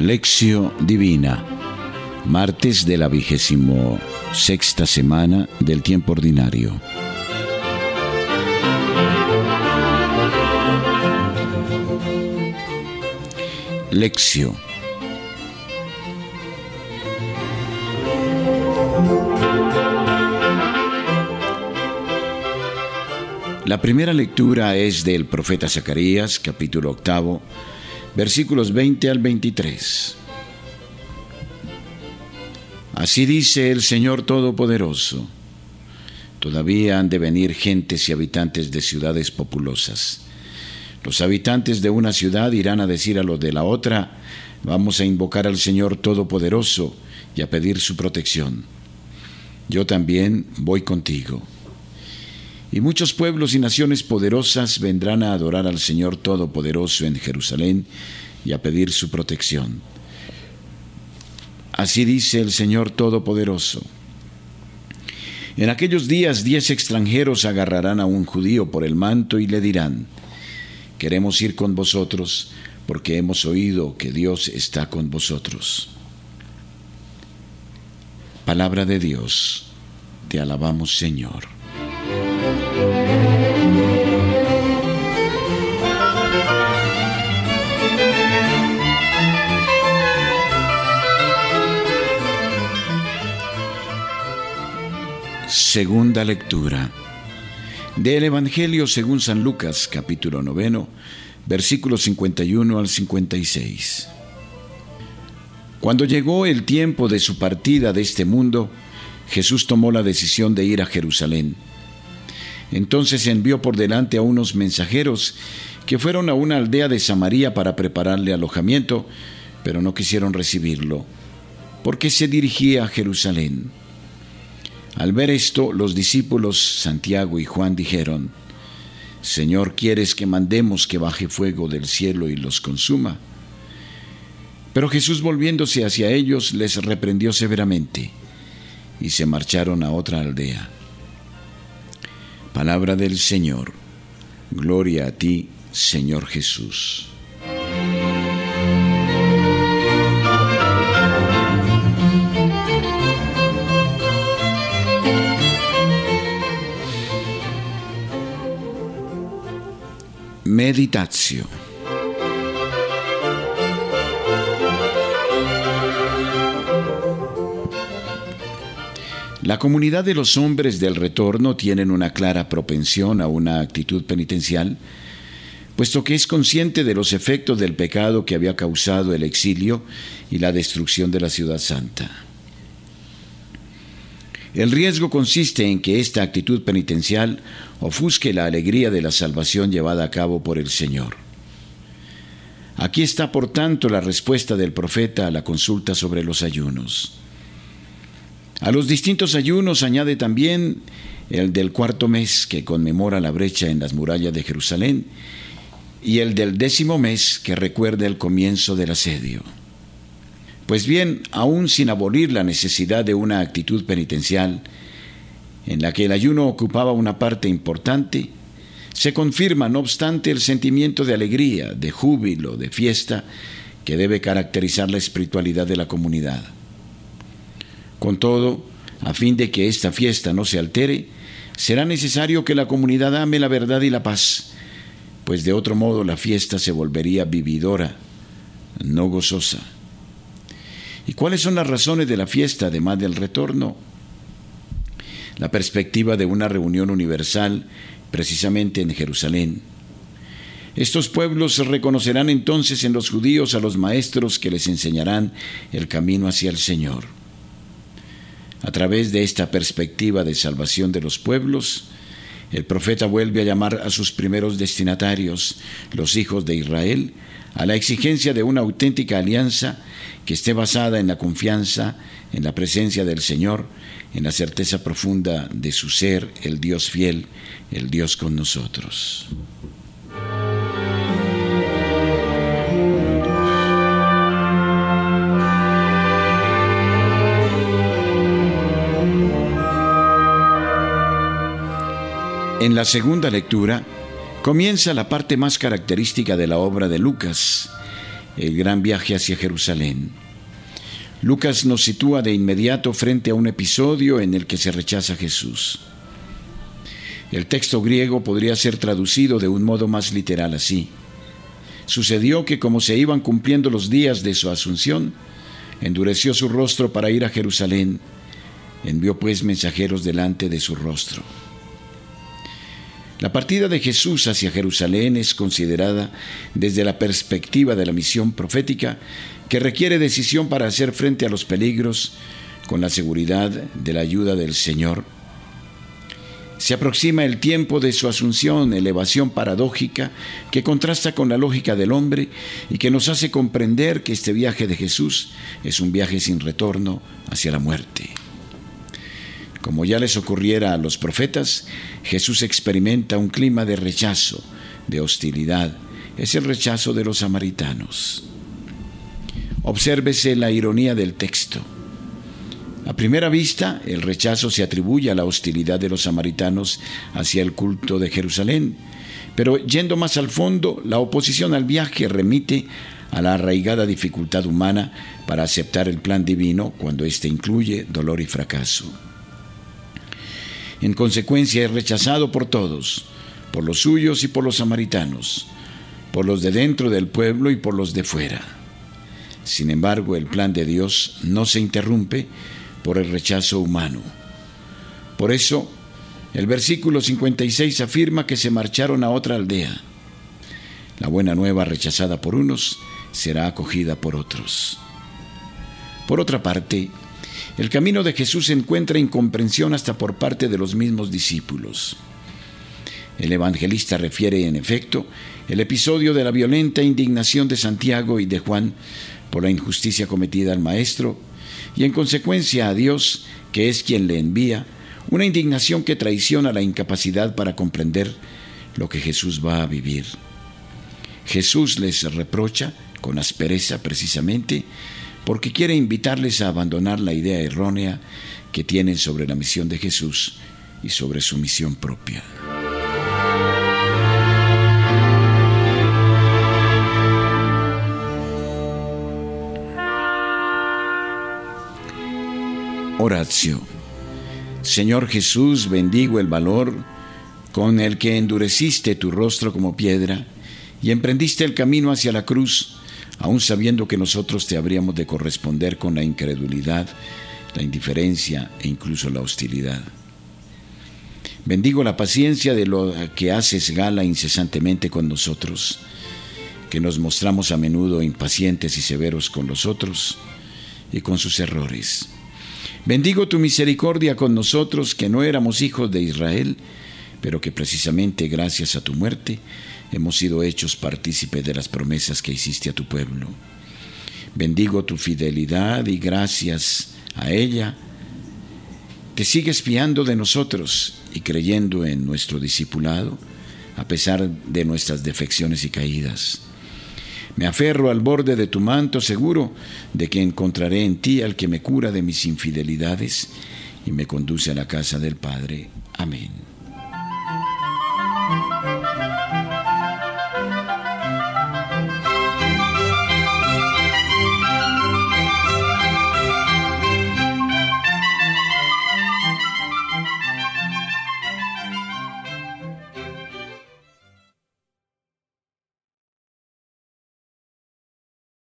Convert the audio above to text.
Lección Divina, martes de la vigésimo sexta semana del tiempo ordinario. Lección. La primera lectura es del profeta Zacarías, capítulo octavo, versículos 20 al 23. Así dice el Señor Todopoderoso. Todavía han de venir gentes y habitantes de ciudades populosas. Los habitantes de una ciudad irán a decir a los de la otra, vamos a invocar al Señor Todopoderoso y a pedir su protección. Yo también voy contigo. Y muchos pueblos y naciones poderosas vendrán a adorar al Señor Todopoderoso en Jerusalén y a pedir su protección. Así dice el Señor Todopoderoso. En aquellos días diez extranjeros agarrarán a un judío por el manto y le dirán, queremos ir con vosotros porque hemos oído que Dios está con vosotros. Palabra de Dios, te alabamos Señor. Segunda lectura del Evangelio según San Lucas, capítulo noveno, versículos 51 al 56. Cuando llegó el tiempo de su partida de este mundo, Jesús tomó la decisión de ir a Jerusalén entonces envió por delante a unos mensajeros que fueron a una aldea de Samaria para prepararle alojamiento, pero no quisieron recibirlo, porque se dirigía a Jerusalén. Al ver esto, los discípulos Santiago y Juan dijeron, Señor, ¿quieres que mandemos que baje fuego del cielo y los consuma? Pero Jesús volviéndose hacia ellos les reprendió severamente, y se marcharon a otra aldea. Palabra del Señor. Gloria a ti, Señor Jesús. Meditación La comunidad de los hombres del retorno tienen una clara propensión a una actitud penitencial, puesto que es consciente de los efectos del pecado que había causado el exilio y la destrucción de la ciudad santa. El riesgo consiste en que esta actitud penitencial ofusque la alegría de la salvación llevada a cabo por el Señor. Aquí está, por tanto, la respuesta del profeta a la consulta sobre los ayunos. A los distintos ayunos añade también el del cuarto mes que conmemora la brecha en las murallas de Jerusalén y el del décimo mes que recuerda el comienzo del asedio. Pues bien, aún sin abolir la necesidad de una actitud penitencial, en la que el ayuno ocupaba una parte importante, se confirma, no obstante, el sentimiento de alegría, de júbilo, de fiesta que debe caracterizar la espiritualidad de la comunidad. Con todo, a fin de que esta fiesta no se altere, será necesario que la comunidad ame la verdad y la paz, pues de otro modo la fiesta se volvería vividora, no gozosa. ¿Y cuáles son las razones de la fiesta, además del retorno? La perspectiva de una reunión universal, precisamente en Jerusalén. Estos pueblos reconocerán entonces en los judíos a los maestros que les enseñarán el camino hacia el Señor. A través de esta perspectiva de salvación de los pueblos, el profeta vuelve a llamar a sus primeros destinatarios, los hijos de Israel, a la exigencia de una auténtica alianza que esté basada en la confianza, en la presencia del Señor, en la certeza profunda de su ser, el Dios fiel, el Dios con nosotros. En la segunda lectura comienza la parte más característica de la obra de Lucas, el gran viaje hacia Jerusalén. Lucas nos sitúa de inmediato frente a un episodio en el que se rechaza a Jesús. El texto griego podría ser traducido de un modo más literal así. Sucedió que como se iban cumpliendo los días de su asunción, endureció su rostro para ir a Jerusalén, envió pues mensajeros delante de su rostro. La partida de Jesús hacia Jerusalén es considerada desde la perspectiva de la misión profética que requiere decisión para hacer frente a los peligros con la seguridad de la ayuda del Señor. Se aproxima el tiempo de su asunción, elevación paradójica que contrasta con la lógica del hombre y que nos hace comprender que este viaje de Jesús es un viaje sin retorno hacia la muerte. Como ya les ocurriera a los profetas, Jesús experimenta un clima de rechazo, de hostilidad. Es el rechazo de los samaritanos. Obsérvese la ironía del texto. A primera vista, el rechazo se atribuye a la hostilidad de los samaritanos hacia el culto de Jerusalén, pero yendo más al fondo, la oposición al viaje remite a la arraigada dificultad humana para aceptar el plan divino cuando éste incluye dolor y fracaso. En consecuencia es rechazado por todos, por los suyos y por los samaritanos, por los de dentro del pueblo y por los de fuera. Sin embargo, el plan de Dios no se interrumpe por el rechazo humano. Por eso, el versículo 56 afirma que se marcharon a otra aldea. La buena nueva rechazada por unos será acogida por otros. Por otra parte, el camino de Jesús encuentra incomprensión hasta por parte de los mismos discípulos. El evangelista refiere, en efecto, el episodio de la violenta indignación de Santiago y de Juan por la injusticia cometida al Maestro y en consecuencia a Dios, que es quien le envía, una indignación que traiciona la incapacidad para comprender lo que Jesús va a vivir. Jesús les reprocha, con aspereza precisamente, porque quiere invitarles a abandonar la idea errónea que tienen sobre la misión de Jesús y sobre su misión propia. Horacio. Señor Jesús, bendigo el valor con el que endureciste tu rostro como piedra y emprendiste el camino hacia la cruz aun sabiendo que nosotros te habríamos de corresponder con la incredulidad, la indiferencia e incluso la hostilidad. Bendigo la paciencia de lo que haces gala incesantemente con nosotros, que nos mostramos a menudo impacientes y severos con los otros y con sus errores. Bendigo tu misericordia con nosotros, que no éramos hijos de Israel, pero que precisamente gracias a tu muerte hemos sido hechos partícipes de las promesas que hiciste a tu pueblo. Bendigo tu fidelidad y gracias a ella te sigues fiando de nosotros y creyendo en nuestro discipulado, a pesar de nuestras defecciones y caídas. Me aferro al borde de tu manto seguro de que encontraré en ti al que me cura de mis infidelidades y me conduce a la casa del Padre. Amén.